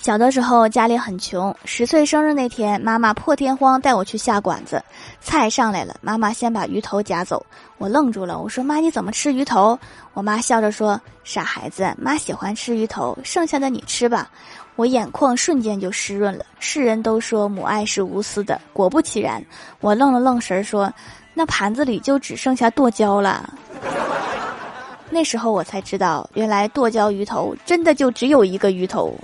小的时候家里很穷十岁生日那天妈妈破天荒带我去下馆子菜上来了妈妈先把鱼头夹走我愣住了我说妈你怎么吃鱼头？我妈笑着说傻孩子妈喜欢吃鱼头剩下的你吃吧。我眼眶瞬间就湿润了世人都说母爱是无私的果不其然我愣了愣神儿说那盘子里就只剩下剁椒了。那时候我才知道原来剁椒鱼头真的就只有一个鱼头。